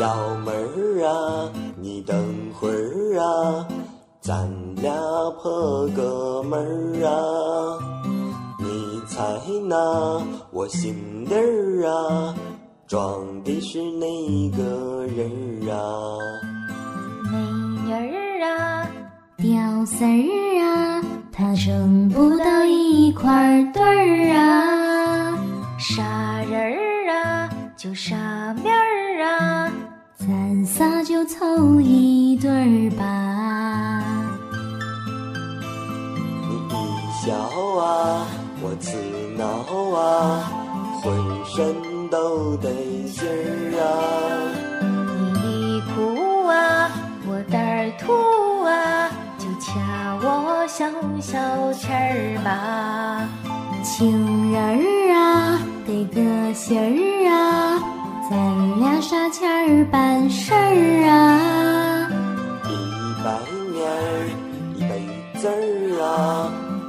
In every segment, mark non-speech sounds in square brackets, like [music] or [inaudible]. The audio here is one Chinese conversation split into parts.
幺妹儿啊，你等会儿啊，咱俩破个门儿啊。你猜那我心里儿啊，装的是哪个人儿啊？美女儿啊，屌丝儿啊，他挣不到一块堆儿啊。就凑一对儿吧。你一笑啊，我刺挠啊，浑身都得劲儿啊。你一哭啊，我胆儿突啊，就掐我小小气儿吧。情人儿啊，得个信儿啊，咱俩啥钱儿办事儿啊。一百年儿一辈子儿啊，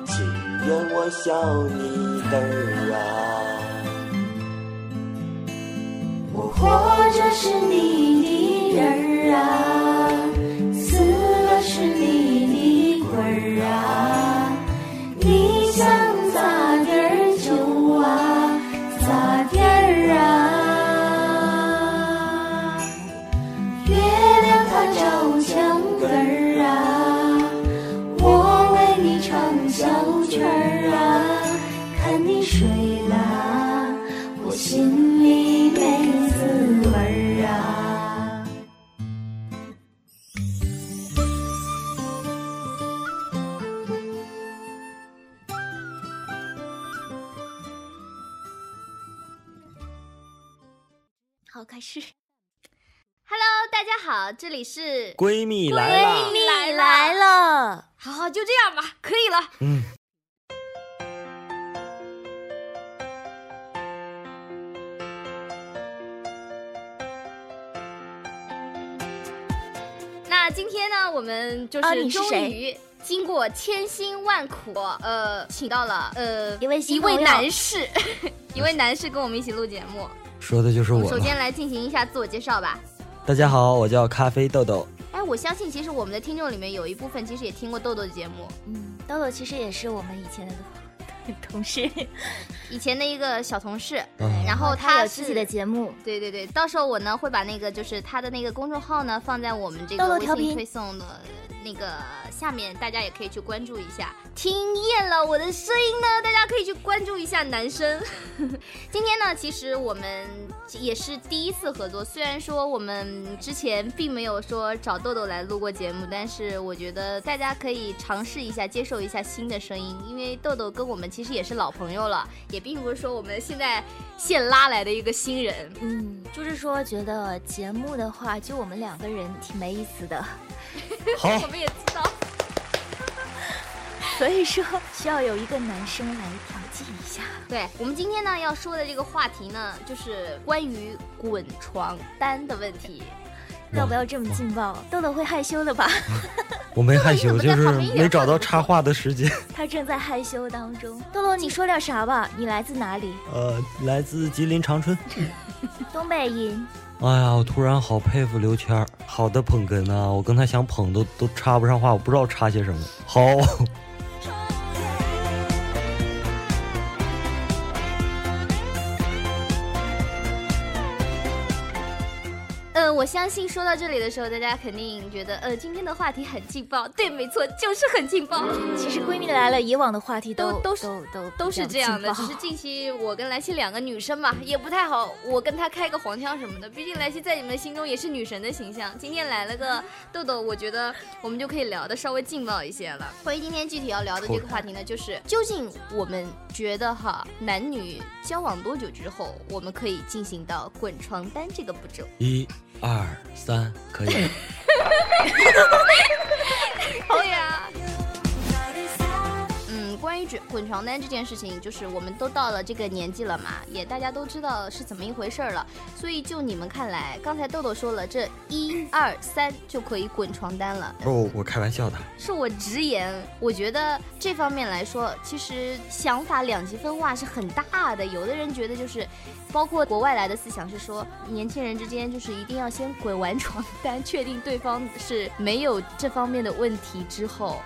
情愿我笑你的儿啊。我活着是你的人儿啊，死了是你的鬼儿啊。你想这里是闺蜜来了，闺！蜜来来了，好好就这样吧，可以了。嗯，那今天呢，我们就啊是终你是谁于经过千辛万苦，呃，请到了呃一位一位男士，[laughs] 一位男士跟我们一起录节目。说的就是我。首先来进行一下自我介绍吧。大家好，我叫咖啡豆豆。哎，我相信其实我们的听众里面有一部分其实也听过豆豆的节目，嗯，豆豆其实也是我们以前的 [laughs] 同事，以前的一个小同事，嗯然后他有自己的节目，对对对，到时候我呢会把那个就是他的那个公众号呢放在我们这个微信推送的那个下面，大家也可以去关注一下。听厌了我的声音呢，大家可以去关注一下男生。[laughs] 今天呢，其实我们也是第一次合作，虽然说我们之前并没有说找豆豆来录过节目，但是我觉得大家可以尝试一下，接受一下新的声音，因为豆豆跟我们其实也是老朋友了，也并不是说我们现在现拉来的一个新人。嗯，就是说觉得节目的话，就我们两个人挺没意思的，[laughs] 好我，们也知道。[laughs] 所以说需要有一个男生来调剂一下。对我们今天呢要说的这个话题呢，就是关于滚床单的问题。要不要这么劲爆？豆豆会害羞的吧？[laughs] 我没害羞，就是没找到插话的时间。他正在害羞当中。豆豆，你说点啥吧？你来自哪里？呃，来自吉林长春。[laughs] 东北音。哎呀，我突然好佩服刘谦儿，好的捧哏呐、我跟他想捧都都插不上话，我不知道插些什么。好，相信说到这里的时候，大家肯定觉得，呃，今天的话题很劲爆。对，没错，就是很劲爆。其实闺蜜来了，以往的话题都都都是都都都是这样的，只是近期我跟莱西两个女生嘛，也不太好，我跟她开个黄腔什么的。毕竟莱西在你们心中也是女神的形象。今天来了个豆豆，我觉得我们就可以聊的稍微劲爆一些了。关于今天具体要聊的这个话题呢，就是究竟我们觉得哈，男女交往多久之后，我们可以进行到滚床单这个步骤？一、二、三，可以。可以啊，关关于滚滚床单这件事情，就是我们都到了这个年纪了嘛，也大家都知道是怎么一回事儿了。所以就你们看来，刚才豆豆说了，这一二三就可以滚床单了。不，我开玩笑的。是我直言，我觉得这方面来说，其实想法两极分化是很大的。有的人觉得就是，包括国外来的思想是说，年轻人之间就是一定要先滚完床单，确定对方是没有这方面的问题之后。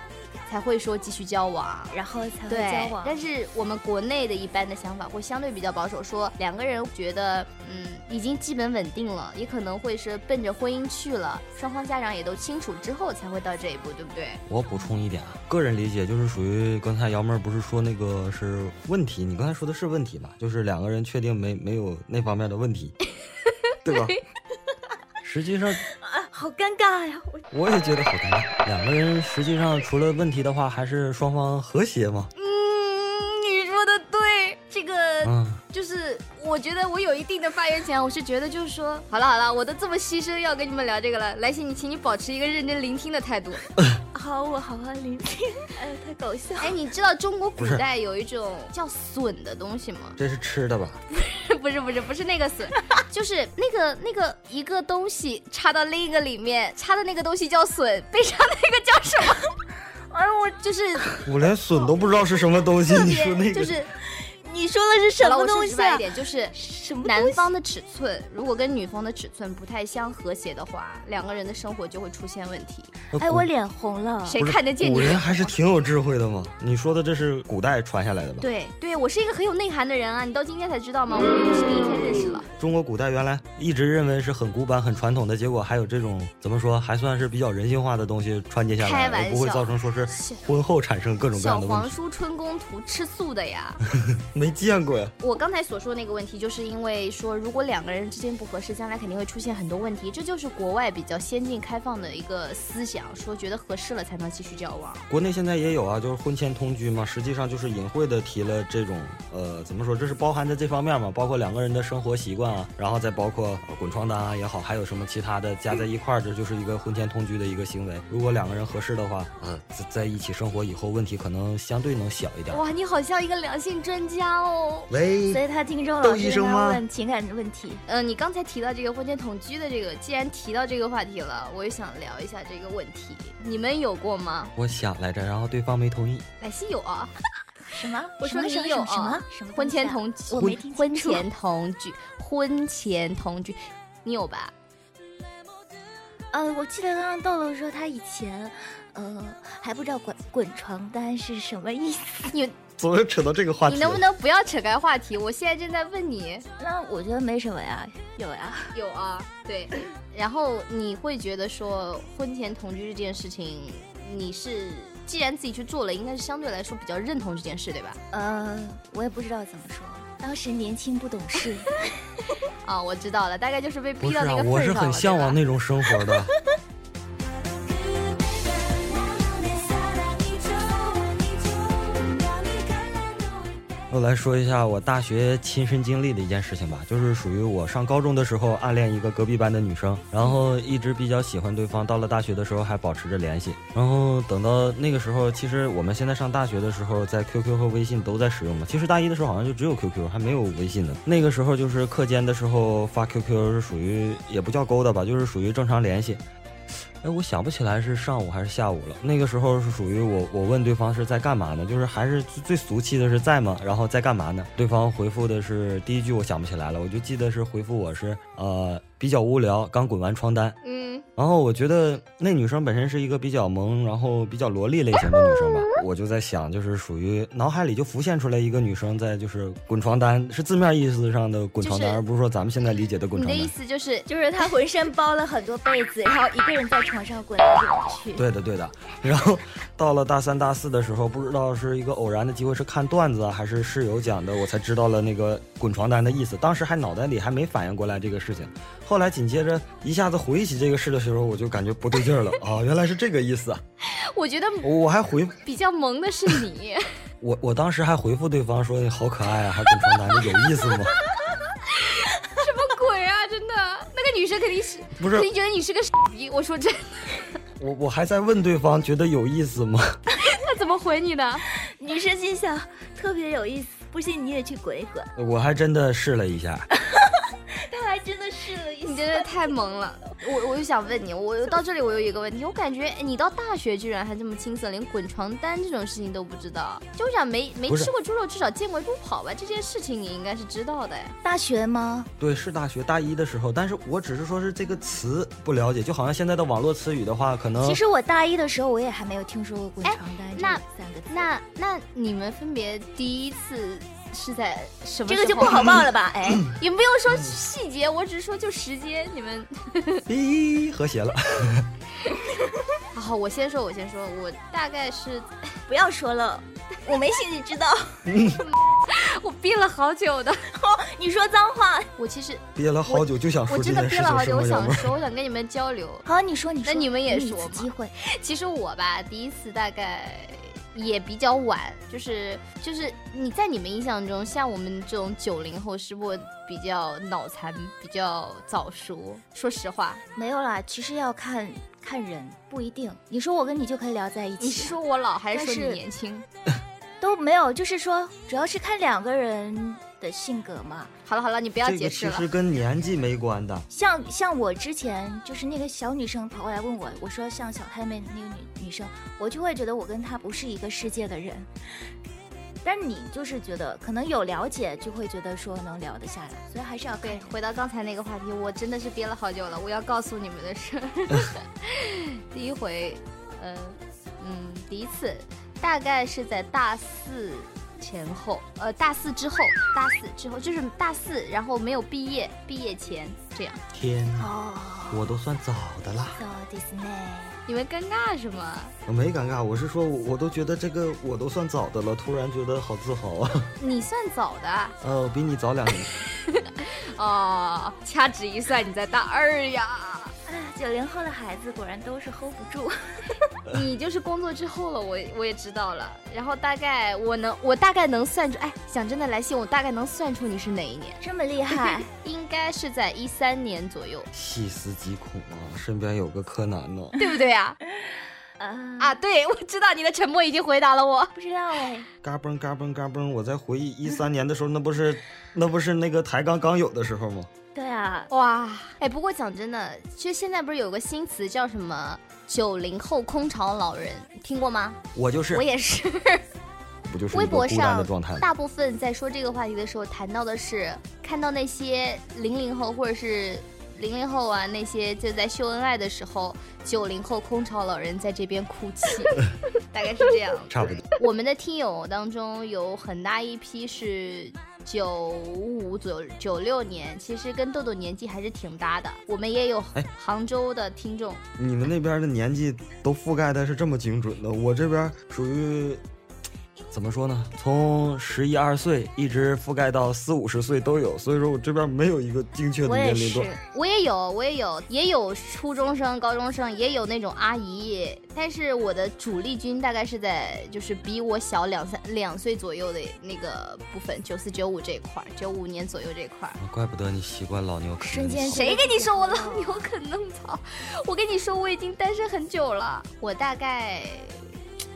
才会说继续交往，然后才会交往。但是我们国内的一般的想法会相对比较保守，说两个人觉得嗯已经基本稳定了，也可能会是奔着婚姻去了，双方家长也都清楚之后才会到这一步，对不对？我补充一点啊，个人理解就是属于刚才姚妹儿不是说那个是问题，你刚才说的是问题吧？就是两个人确定没没有那方面的问题，对吧？[laughs] 实际上好尴尬呀！我我也觉得好尴尬，两个人实际上除了问题的话，还是双方和谐嘛。嗯，你说的对，这个嗯，就是我觉得我有一定的发言权，我是觉得就是说，好了好了，我都这么牺牲要跟你们聊这个了，来信你请你保持一个认真聆听的态度。[laughs] 好，我好好聆听。哎，太搞笑了。哎，你知道中国古代有一种叫笋的东西吗？[laughs] 这是吃的吧？[laughs] 不是不是不是那个笋，[laughs] 就是那个那个一个东西插到另一个里面，插的那个东西叫笋，背上那个叫什么？哎呦，我就是我连笋都不知道是什么东西，你说那个就是你说的是什么东西啊？直白一点，就是什么男方的尺寸如果跟女方的尺寸不太相和谐的话，两个人的生活就会出现问题。哎，我脸红了。谁看得见你？古人还是挺有智慧的嘛。你说的这是古代传下来的吧？对对，我是一个很有内涵的人啊！你到今天才知道吗？我们不是第一天认识了。中国古代原来一直认为是很古板、很传统的，结果还有这种怎么说，还算是比较人性化的东西传接下来，开不会造成说是婚后产生各种各小样的问题。黄书春宫图吃素的呀！[laughs] 没见过呀。我刚才所说的那个问题，就是因为说，如果两个人之间不合适，将来肯定会出现很多问题。这就是国外比较先进开放的一个思想，说觉得合适了才能继续交往。国内现在也有啊，就是婚前同居嘛，实际上就是隐晦的提了这种呃，怎么说，这是包含在这方面嘛，包括两个人的生活习惯啊，然后再包括、呃滚床单啊也好，还有什么其他的加在一块儿，这就是一个婚前同居的一个行为。如果两个人合适的话，呃，在在一起生活以后，问题可能相对能小一点。哇，你好像一个良性专家哦。喂所以他听众窦老师跟他医生吗问情感的问题。嗯、你刚才提到这个婚前同居的这个，既然提到这个话题了，我也想聊一下这个问题。你们有过吗？我想来着，然后对方没同意。百西 [laughs] 有啊，什么？我说什么你有什么啊什么婚前同同居，我没听婚清楚前同居，婚前同居，你有吧？呃，我记得刚刚豆豆说他以前，呃，还不知道滚滚床单是什么意思。你总又扯到这个话题你能不能不要扯开话题？我现在正在问你。那我觉得没什么呀，有呀。有啊，对。[laughs] 然后你会觉得说婚前同居这件事情，你是既然自己去做了，应该是相对来说比较认同这件事，对吧？呃，我也不知道怎么说，当时年轻不懂事。啊，[laughs] 我知道了，大概就是被逼到那个，份我是我是很向往。那种生活的。[laughs] 我来说一下我大学亲身经历的一件事情吧，就是属于我上高中的时候暗恋一个隔壁班的女生，然后一直比较喜欢对方，到了大学的时候还保持着联系，然后等到那个时候，其实我们现在上大学的时候，在 QQ 和微信都在使用嘛，其实大一的时候好像就只有 QQ，还没有微信呢。那个时候就是课间的时候发 QQ 是属于也不叫勾搭吧，就是属于正常联系。哎，我想不起来是上午还是下午了。那个时候是属于我，我问对方是在干嘛呢？就是还是最最俗气的是在吗？然后在干嘛呢？对方回复的是第一句我想不起来了，我就记得是回复我是呃比较无聊，刚滚完床单。嗯，然后我觉得那女生本身是一个比较萌，然后比较萝莉类型的女生吧，我就在想，就是属于脑海里就浮现出来一个女生在就是滚床单，是字面意思上的滚床单，就是而不是说咱们现在理解的滚你的意。思就是就是她浑身包了很多被子，然后一个人在床上滚来滚去。对的，对的。然后到了大三、大四的时候，不知道是一个偶然的机会，是看段子啊，还是室友讲的，我才知道了那个滚床单的意思。当时还脑袋里还没反应过来这个事情，后来紧接着一下子回忆起这个事的时候，我就感觉不对劲儿了 [laughs] 啊，原来是这个意思啊！我觉得我我还回比较萌的是你，[laughs] 我我当时还回复对方说你好可爱啊，还滚床单，你有意思吗？[laughs] 什么鬼啊！真的，那个女生肯定是不是肯定觉得你是个傻逼。我说真的，我我还在问对方觉得有意思吗？他怎么回你的？女生心想特别有意思，不信你也去滚一滚。我还真的试了一下，真的太萌了。我我就想问你，我到这里我有一个问题，我感觉哎你到大学居然还这么青涩，连滚床单这种事情都不知道。就我想没没吃过猪肉，至少见过猪跑吧？这件事情你应该是知道的呀。大学吗？对，是大学大一的时候，但是我只是说是这个词不了解，就好像现在的网络词语的话，可能其实我大一的时候，我也还没有听说过“滚床单”这那三个字。那那你们分别第一次是在什么？这个就不好报了。吧？哎，也不用说细节，我只是说就时间，你们。[laughs] 咦和谐了。[laughs] 好，我先说，我先说，我大概是不要说了，我没兴趣知道。[laughs] 我憋了好久的，你说脏话。我其实憋了好久就想说我真的憋了好久，我？想说，我想跟你们交流。好，你说，你说。那你们也说机会。其实我吧，第一次大概也比较晚，就是就是你在你们印象中，像我们这种九零后，是不是比较脑残，比较早熟？说实话，没有啦，其实要看看人，不一定。你说我跟你就可以聊在一起，你是说我老还是说你年轻？[laughs] 都没有，就是说主要是看两个人的性格嘛。好了好了，你不要解释了。个其实跟年纪没关的。像像我之前就是那个小女生跑过来问我，我说像小太妹那个女女生，我就会觉得我跟她不是一个世界的人。但你就是觉得可能有了解，就会觉得说能聊得下来，所以还是要看对，回到刚才那个话题，我真的是憋了好久了。我要告诉你们的是，[laughs] 第一回，呃，嗯，第一次，大概是在大四前后，呃，大四之后，大四之后就是大四，然后没有毕业，毕业前这样。天哪，哦。我都算早的啦。そうですね。你们尴尬什么？我没尴尬，我是说我我都觉得这个我都算早的了，突然觉得好自豪啊。你算早的啊呃，我比[laughs] 你早两年。[laughs] 哦，掐指一算，你在大二呀。 哎，九零后的孩子果然都是 hold 不住。[laughs] [laughs] 你就是工作之后了，我我也知道了。然后大概我能，我大概能算出，哎，讲真的，来信我大概能算出你是哪一年，这么厉害，[laughs] 应该是在一三年左右，细思极恐啊，身边有个柯南呢。对不对呀？啊啊，对，我知道你的沉默已经回答了我。不知道哎，嘎嘣嘎嘣嘎嘣！我在回忆一三年的时候，那不是那不是那个台刚刚有的时候吗？对啊，哇，哎，不过讲真的，其实现在不是有个新词叫什么“九零后空巢老人”，听过吗？我就是我，也是。[laughs] 不就是微博上？大部分在说这个话题的时候，谈到的是看到那些零零后或者是零零后啊，那些就在秀恩爱的时候，九零后空巢老人在这边哭泣，[laughs] 大概是这样。差不多。我们的听友当中有很大一批是九五左右、九六年，其实跟豆豆年纪还是挺搭的。我们也有哎杭州的听众，你们那边的年纪都覆盖的是这么精准的，我这边属于怎么说呢？从十一二岁一直覆盖到四五十岁都有，所以说我这边没有一个精确的年龄段。。我也有，我也有，也有初中生、高中生，也有那种阿姨。但是我的主力军大概是在就是比我小两三两岁左右的那个部分，九四九五这一块儿，九五年左右这一块怪不得你习惯老牛啃瞬间谁跟你说我老牛啃嫩草？我跟你说，我已经单身很久了。我大概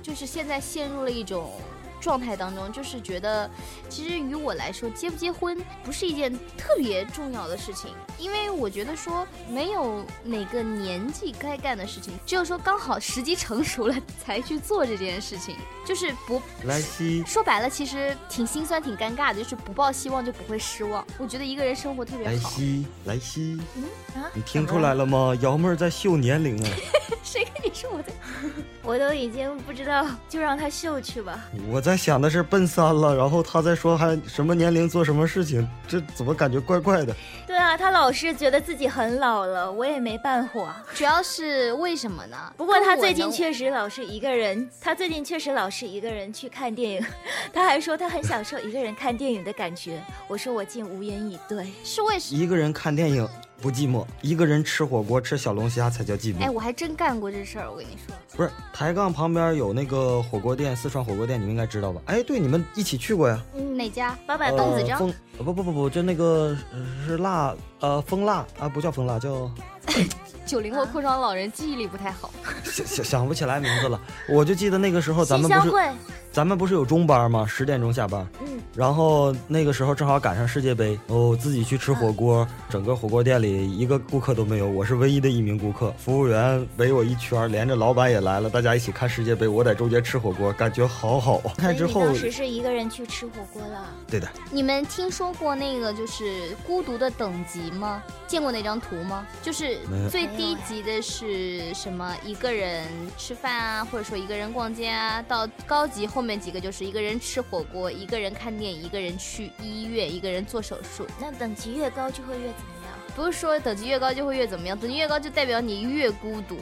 就是现在陷入了一种状态当中，就是觉得其实于我来说，结不结婚不是一件特别重要的事情，因为我觉得说没有哪个年纪该干的事情，只有说刚好时机成熟了才去做这件事情，就是不莱西，说白了，其实挺心酸、挺尴尬的，就是不抱希望就不会失望。我觉得一个人生活特别好。莱西，莱西，嗯啊，你听出来了吗？瑶妹儿在秀年龄啊！[laughs] 谁跟你说我在？[laughs] 我都已经不知道，就让他秀去吧。我在想的是奔三了，然后他在说还什么年龄做什么事情，这怎么感觉怪怪的？对啊，他老是觉得自己很老了，我也没办法。主要是为什么呢？不过他最近确实老是一个人，他最近确实老是一个人去看电影，[laughs] 他还说他很享受一个人看电影的感觉。我说我竟无言以对。是为什么一个人看电影不寂寞，一个人吃火锅吃小龙虾才叫寂寞哎，我还真干过这事儿，我跟你说。不是抬杠旁边有那个火锅店，四川火锅店，你们应该知道吧？哎，对，你们一起去过呀？嗯，哪家？八百呃棒子章风呃不不不不，就那个呃是辣呃风辣啊，不叫风辣，叫 [laughs] 九零后空巢老人记忆力不太好。[laughs] 想想想不起来名字了。我就记得那个时候咱们不是咱们不是有中班吗？十点钟下班，嗯，然后那个时候正好赶上世界杯，哦，自己去吃火锅，整个火锅店里一个顾客都没有，我是唯一的一名顾客。服务员围我一圈，连着老板也来了，大家一起看世界杯，我在中间吃火锅，感觉好好。看之后当时是一个人去吃火锅了。对的，你们听说过那个就是孤独的等级吗？见过那张图吗？就是最低级的是什么？一个人吃饭啊，或者说一个人逛街啊。到高级后面几个就是一个人吃火锅，一个人看电影，一个人去医院，一个人做手术。那等级越高就会越怎么样？不是说等级越高就会越怎么样，等级越高就代表你越孤独。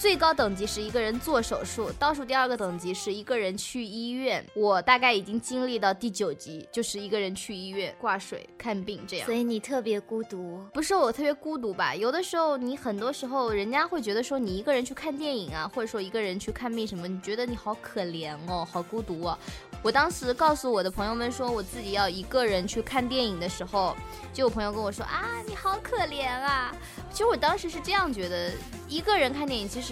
最高等级是一个人做手术，倒数第二个等级是一个人去医院。我大概已经经历到第九级，就是一个人去医院挂水看病这样所。以你特别孤独。不是我特别孤独吧？有的时候你很多时候人家会觉得说你一个人去看电影啊，或者说一个人去看病什么，你觉得你好可怜哦，好孤独哦。我当时告诉我的朋友们说我自己要一个人去看电影的时候，就有朋友跟我说啊，你好可怜啊。其实我当时是这样觉得，一个人看电影，其实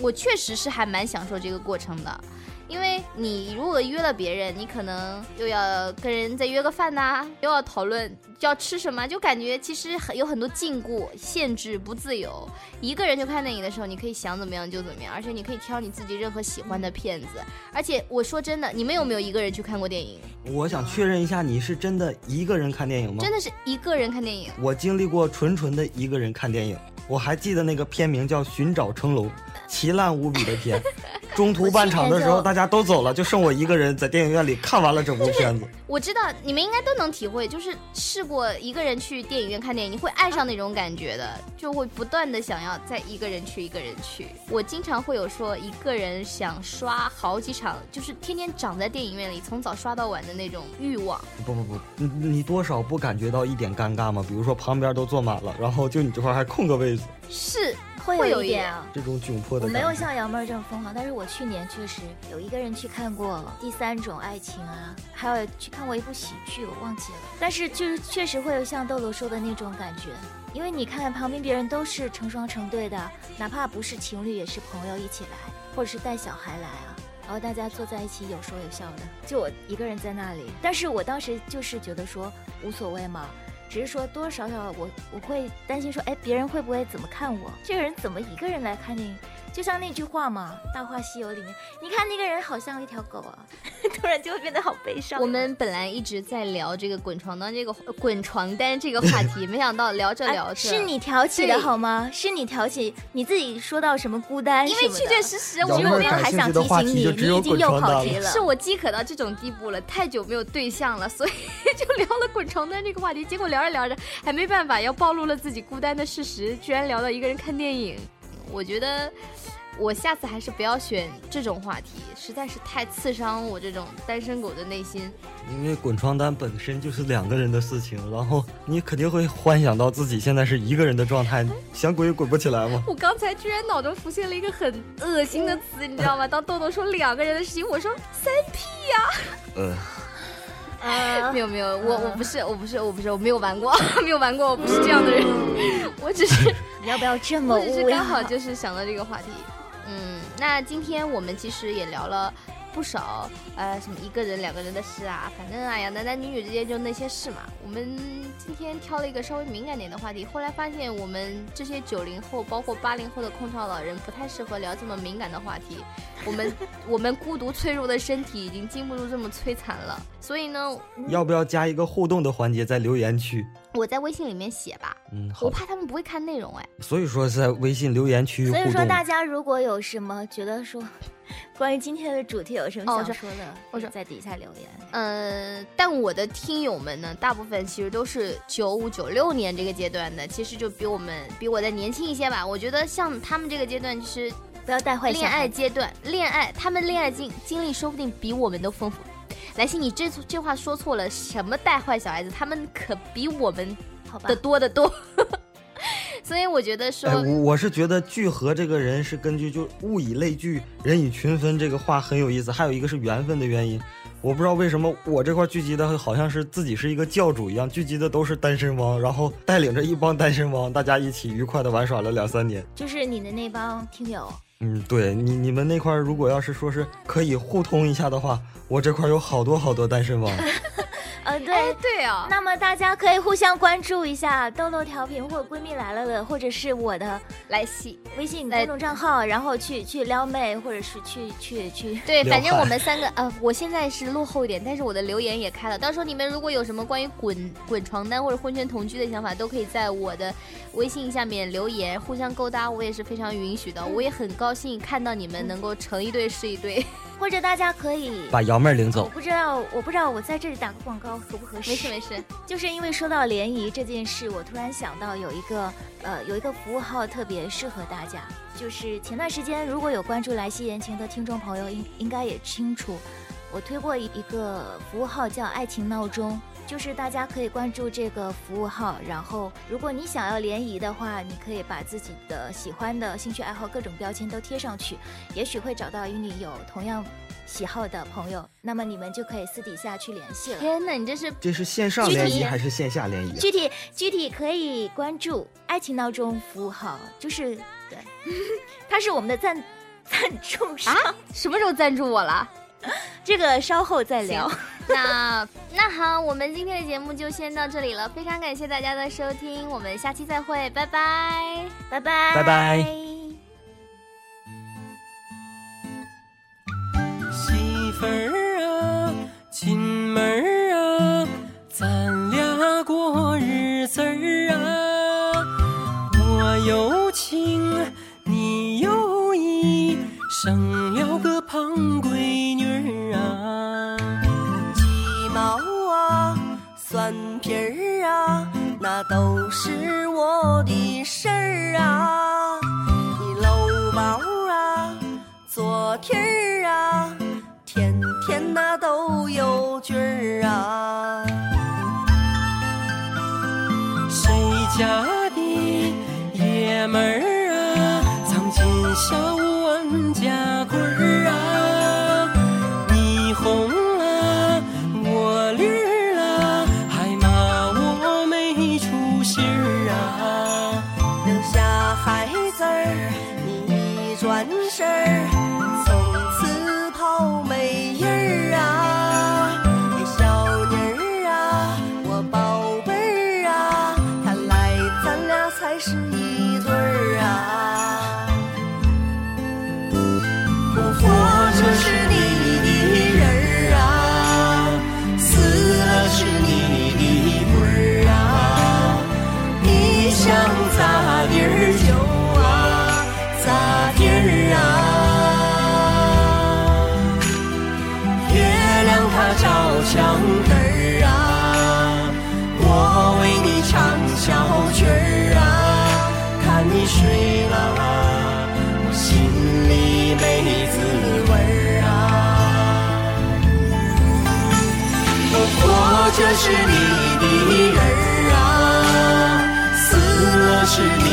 我确实是还蛮享受这个过程的。因为你如果约了别人，你可能又要跟人再约个饭呐、又要讨论要吃什么，就感觉其实很有很多禁锢、限制、不自由。一个人去看电影的时候，你可以想怎么样就怎么样，而且你可以挑你自己任何喜欢的片子。而且我说真的，你们有没有一个人去看过电影？我想确认一下，你是真的一个人看电影吗？真的是一个人看电影？我经历过纯纯的一个人看电影，我还记得那个片名叫《寻找成龙》，奇烂无比的片。[laughs] 中途半场的时候，大家都走了，就剩我一个人在电影院里看完了整部片子。我知道你们应该都能体会，就是试过一个人去电影院看电影，你会爱上那种感觉的，就会不断的想要再一个人去，一个人去。我经常会有说一个人想刷好几场，就是天天长在电影院里，从早刷到晚的那种欲望。不不不，你你多少不感觉到一点尴尬吗？比如说旁边都坐满了，然后就你这块还空个位子，是会会有一一点啊。这种窘迫我没的感觉。有像杨妹儿这么疯狂，但是我去年确实有一个人去看过《第三种爱情》啊，还有去看过一部喜剧，我忘记了。但是就是确实会有像豆豆说的那种感觉，因为你看旁边别人都是成双成对的，哪怕不是情侣也是朋友一起来，或者是带小孩来啊。然后大家坐在一起有说有笑的，就我一个人在那里。但是我当时就是觉得说无所谓嘛，只是说多多少少我我会担心说，哎，别人会不会怎么看我？这个人怎么一个人来看电影？就像那句话嘛，《大话西游》里面，你看那个人好像一条狗啊，[laughs] 突然就会变得好悲伤。我们本来一直在聊这个滚床单这个呃滚床单这个话题，没想到聊着聊着、啊是你挑起的好吗？是你挑起，你自己说到什么孤单因什么的，为确确实实我们其实我没有妹儿感兴还想提醒你，你已经又跑题了。是我饥渴到这种地步了，太久没有对象了，所以就聊了滚床单这个话题。结果聊着聊着还没办法，要暴露了自己孤单的事实，居然聊到一个人看电影。我觉得我下次还是不要选这种话题，实在是太刺伤我这种单身狗的内心。因为滚床单本身就是两个人的事情，然后你肯定会幻想到自己现在是一个人的状态，想滚也滚不起来嘛。我刚才居然脑中浮现了一个很恶心的词，你知道吗？当豆豆说两个人的事情，我说三 P 呀、呃，啊没有没有，我我不是我不是我不是我没有玩过，[laughs] 没有玩过，我不是这样的人，我只是你要不要这么我只是刚好就是想到这个话题。嗯，那今天我们其实也聊了不少，呃，什么一个人、两个人的事啊，反正哎呀，男男女女之间就那些事嘛。我们今天挑了一个稍微敏感点的话题，后来发现我们这些九零后，包括八零后的空巢老人，不太适合聊这么敏感的话题。我们 [laughs] 我们孤独脆弱的身体已经经不住这么摧残了，所以呢，[laughs] 要不要加一个互动的环节在留言区？我在微信里面写吧，嗯，好我。怕他们不会看内容哎。所以说在微信留言区。所以说，大家如果有什么觉得说 [laughs] 关于今天的主题有什么想说的，我说在底下留言。呃，但我的听友们呢，大部分其实都是九五九六年这个阶段的，其实就比我们比我再年轻一些吧。我觉得像他们这个阶段，就是不要带坏小恋爱。阶段，恋爱他们恋爱经经历说不定比我们都丰富。莱西，你这这话说错了，什么带坏小孩子，他们可比我们好吧的，多得多。所以我觉得说，哎，我我是觉得聚合这个人是根据就物以类聚，人以群分这个话很有意思。还有一个是缘分的原因，我不知道为什么我这块聚集的好像是自己是一个教主一样，聚集的都是单身汪，然后带领着一帮单身汪，大家一起愉快的玩耍了两三年。就是你的那帮听友嗯，对你你们那块儿如果要是说是可以互通一下的话，我这块儿有好多好多单身汪。[laughs] 呃，哎对。对啊，那么大家可以互相关注一下豆豆调频或者闺蜜来了的，或者是我的来戏。微信来公众账号，然后去去撩妹，或者是去去去。对，反正我们三个，呃，我现在是落后一点，但是我的留言也开了。到时候你们如果有什么关于滚滚床单或者婚前同居的想法，都可以在我的微信下面留言，互相勾搭，我也是非常允许的。我也很高兴看到你们能够成一对是一对。或者大家可以。把瑶妹儿领我。不知道，我不知道我在这里打个广告合不合适？没事没事，[laughs] 就是因为说到联谊这件事，我突然想到有一个呃有一个服务号特别适合大家，就是前段时间如果有关注来西言情的听众朋友应应该也清楚，我推过一一个服务号叫爱情闹钟。就是大家可以关注这个服务号，然后如果你想要联谊的话，你可以把自己的喜欢的兴趣爱好各种标签都贴上去，也许会找到与你有同样喜好的朋友，那么你们就可以私底下去联系了。天哪，你这是这是线上联谊还是线下联谊啊？具体具体可以关注爱情闹钟服务号，就是对，[laughs] 它是我们的赞赞助商，啊？什么时候赞助我了？[laughs] 这个稍后再聊。那那好，我们今天的节目就先到这里了，非常感谢大家的收听，我们下期再会，拜拜。拜拜拜拜媳妇儿啊，亲妹儿啊，咱俩过日子儿那都是我的事儿啊。你搂包啊，做题儿啊，天天那都有句儿啊。谁家的爷们儿是一是你的人儿啊，死了是你